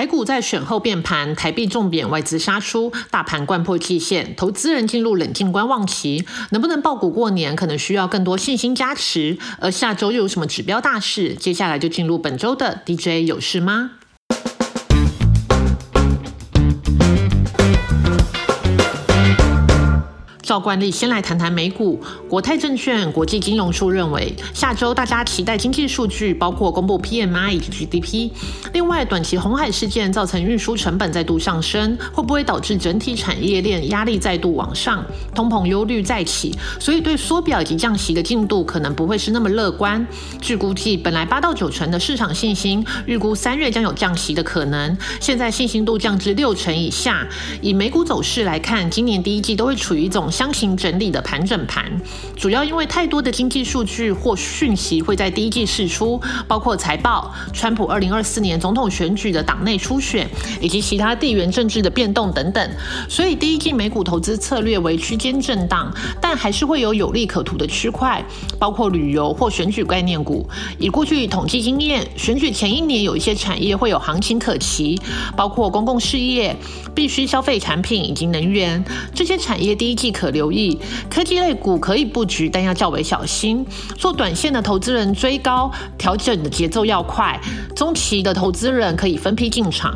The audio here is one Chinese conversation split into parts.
台股在选后变盘，台币重贬，外资杀出，大盘贯破季线，投资人进入冷静观望期。能不能爆股过年，可能需要更多信心加持。而下周又有什么指标大事？接下来就进入本周的 DJ 有事吗？照惯例，先来谈谈美股。国泰证券国际金融处认为，下周大家期待经济数据，包括公布 PMI 以及 GDP。另外，短期红海事件造成运输成本再度上升，会不会导致整体产业链压力再度往上？通膨忧虑再起，所以对缩表以及降息的进度可能不会是那么乐观。据估计，本来八到九成的市场信心，预估三月将有降息的可能，现在信心度降至六成以下。以美股走势来看，今年第一季都会处于一种。箱型整理的盘整盘，主要因为太多的经济数据或讯息会在第一季释出，包括财报、川普二零二四年总统选举的党内初选，以及其他地缘政治的变动等等。所以第一季美股投资策略为区间震荡，但还是会有有利可图的区块，包括旅游或选举概念股。以过去统计经验，选举前一年有一些产业会有行情可期，包括公共事业、必须消费产品以及能源这些产业，第一季可。留意科技类股可以布局，但要较为小心。做短线的投资人追高调整的节奏要快，中期的投资人可以分批进场。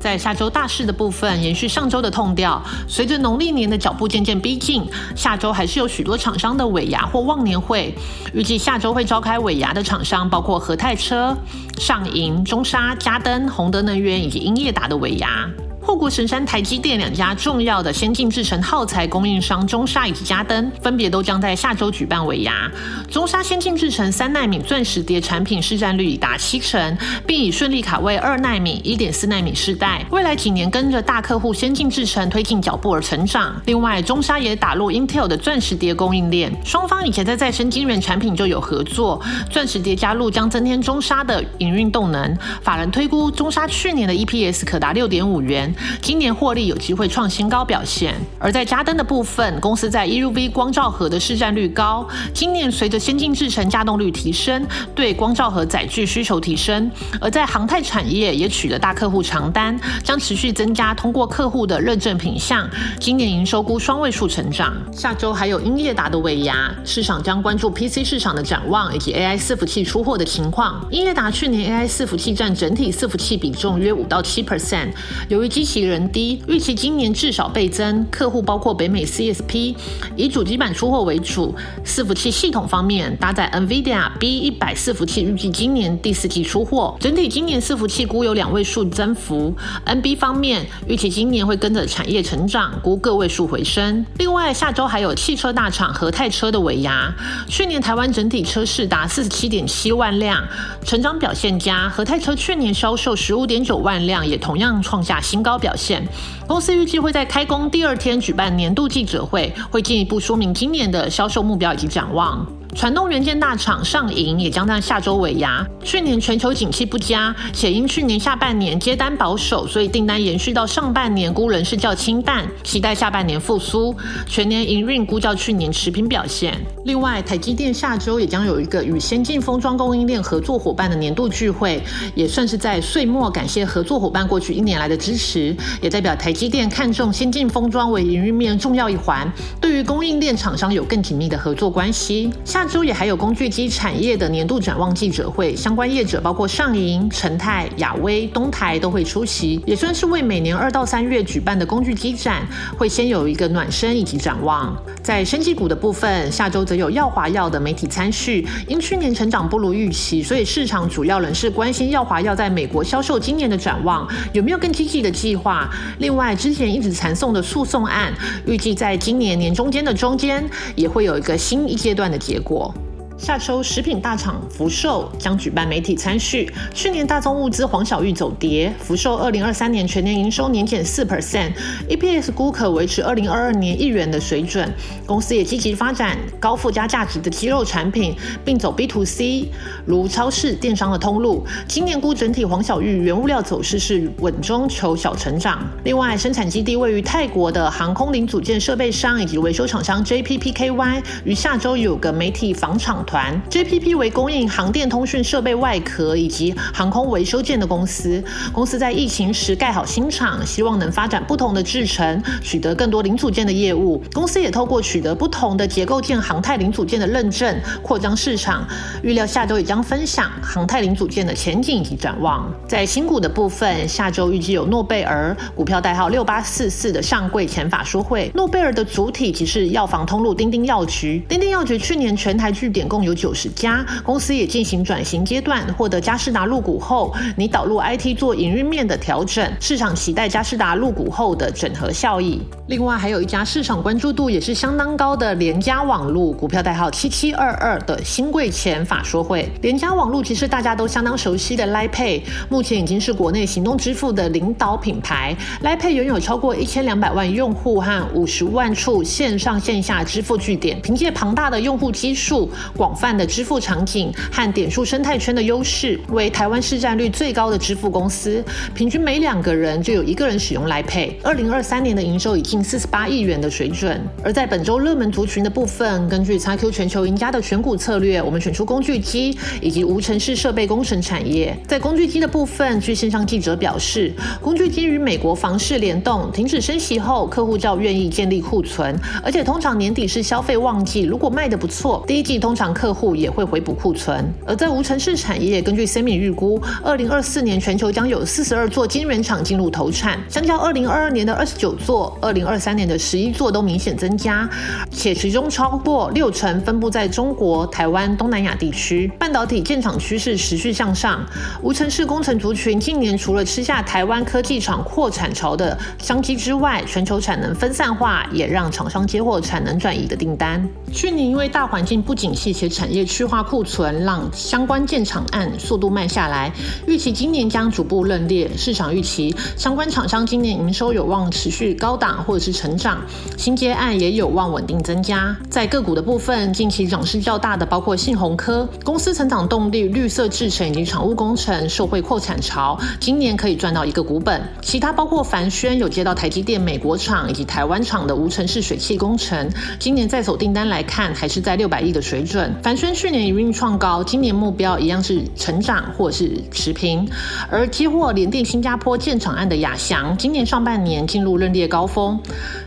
在下周大事的部分，延续上周的痛调，随着农历年的脚步渐渐逼近，下周还是有许多厂商的尾牙或忘年会。预计下周会召开尾牙的厂商包括和泰车、上银、中沙、嘉登、宏德能源以及英业达的尾牙。护国神山台积电两家重要的先进制程耗材供应商中沙以及嘉登，分别都将在下周举办尾牙。中沙先进制程三纳米钻石碟产品市占率已达七成，并已顺利卡位二纳米、一点四纳米世代，未来几年跟着大客户先进制程推进脚步而成长。另外，中沙也打入 Intel 的钻石碟供应链，双方以前在再生晶圆产品就有合作，钻石碟加入将增添中沙的营运动能。法人推估中沙去年的 EPS 可达六点五元。今年获利有机会创新高表现，而在加灯的部分，公司在 EUV 光照盒的市占率高。今年随着先进制程稼动率提升，对光照盒载具需求提升，而在航太产业也取得大客户长单，将持续增加通过客户的认证品项。今年营收估双位数成长。下周还有英业达的尾牙，市场将关注 PC 市场的展望以及 AI 伺服器出货的情况。英业达去年 AI 伺服器占整体伺服器比重约五到七 percent，由于基其人低，预期今年至少倍增。客户包括北美 CSP，以主机板出货为主。伺服器系统方面，搭载 NVIDIA B 一百伺服器，预计今年第四季出货。整体今年伺服器估有两位数增幅。NB 方面，预期今年会跟着产业成长，估个位数回升。另外，下周还有汽车大厂和泰车的尾牙。去年台湾整体车市达四十七点七万辆，成长表现佳。和泰车去年销售十五点九万辆，也同样创下新高。表现，公司预计会在开工第二天举办年度记者会，会进一步说明今年的销售目标以及展望。传动元件大厂上银也将在下周尾牙。去年全球景气不佳，且因去年下半年接单保守，所以订单延续到上半年，估仍是较清淡，期待下半年复苏。全年营运估较去年持平表现。另外，台积电下周也将有一个与先进封装供应链合作伙伴的年度聚会，也算是在岁末感谢合作伙伴过去一年来的支持，也代表台积电看重先进封装为营运面重要一环，对于供应链厂商有更紧密的合作关系。下。下周也还有工具机产业的年度展望记者会，相关业者包括上银、成泰、亚威、东台都会出席，也算是为每年二到三月举办的工具机展，会先有一个暖身以及展望。在生技股的部分，下周则有药华药的媒体参叙，因去年成长不如预期，所以市场主要人士关心药华药在美国销售今年的展望有没有更积极的计划。另外，之前一直缠送的诉讼案，预计在今年年中间的中间也会有一个新一阶段的结果。过。下周食品大厂福寿将举办媒体参叙。去年大宗物资黄小玉走跌，福寿二零二三年全年营收年减四 percent，EPS 估可维持二零二二年一元的水准。公司也积极发展高附加价值的鸡肉产品，并走 B to C，如超市、电商的通路。今年估整体黄小玉原物料走势是稳中求小成长。另外，生产基地位于泰国的航空零组件设备商以及维修厂商 JPPKY 于下周有个媒体房厂。团。JPP 为供应航电通讯设备外壳以及航空维修件的公司。公司在疫情时盖好新厂，希望能发展不同的制程，取得更多零组件的业务。公司也透过取得不同的结构件航太零组件的认证，扩张市场。预料下周也将分享航太零组件的前景及展望。在新股的部分，下周预计有诺贝尔股票代号六八四四的上柜前法说会。诺贝尔的主体即是药房通路丁丁药局。丁丁药局去年全台据点共有九十家，公司也进行转型阶段，获得嘉士达入股后，拟导入 IT 做营运面的调整。市场期待嘉士达入股后的整合效益。另外还有一家市场关注度也是相当高的联家网络股票代号七七二二的新贵前法说会。联家网络其实大家都相当熟悉的 LiPay，目前已经是国内行动支付的领导品牌。LiPay 拥有超过一千两百万用户和五十万处线上线下支付据点，凭借庞大的用户基数、广泛的支付场景和点数生态圈的优势，为台湾市占率最高的支付公司。平均每两个人就有一个人使用来配。二零二三年的营收已近四十八亿元的水准。而在本周热门族群的部分，根据 XQ 全球赢家的选股策略，我们选出工具机以及无尘室设备工程产业。在工具机的部分，据线上记者表示，工具机与美国房市联动，停止升息后，客户较愿意建立库存，而且通常年底是消费旺季，如果卖得不错，第一季通常客户也会回补库存。而在无尘室产业，根据 Semi 预估，二零二四年全球将有四十二座晶圆厂进入投产，相较二零二二年的二十九座，二零二三年的十一座都明显增加，且其中超过六成分布在中国、台湾、东南亚地区。半导体建厂趋势持续向上，无尘室工程族群近年除了吃下台湾科技厂扩产潮的商机之外，全球产能分散化也让厂商接获产能转移的订单。去年因为大环境不景气产业去化库存，让相关建厂案速度慢下来，预期今年将逐步认列。市场预期相关厂商今年营收有望持续高档或者是成长，新接案也有望稳定增加。在个股的部分，近期涨势较大的包括信鸿科，公司成长动力绿色制成以及厂务工程受惠扩产潮，今年可以赚到一个股本。其他包括凡轩有接到台积电美国厂以及台湾厂的无尘室水汽工程，今年在手订单来看还是在六百亿的水准。凡轩去年营运创高，今年目标一样是成长或是持平。而接获联电新加坡建厂案的亚翔，今年上半年进入认列高峰。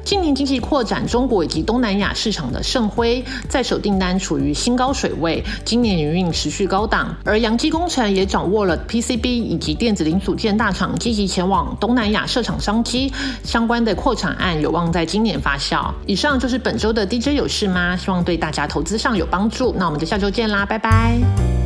今年经济扩展中国以及东南亚市场的盛辉，在手订单处于新高水位，今年营运持续高档。而阳基工程也掌握了 PCB 以及电子零组件大厂积极前往东南亚设厂商机，相关的扩产案有望在今年发酵。以上就是本周的 DJ 有事吗？希望对大家投资上有帮助。那我们就下周见啦，拜拜。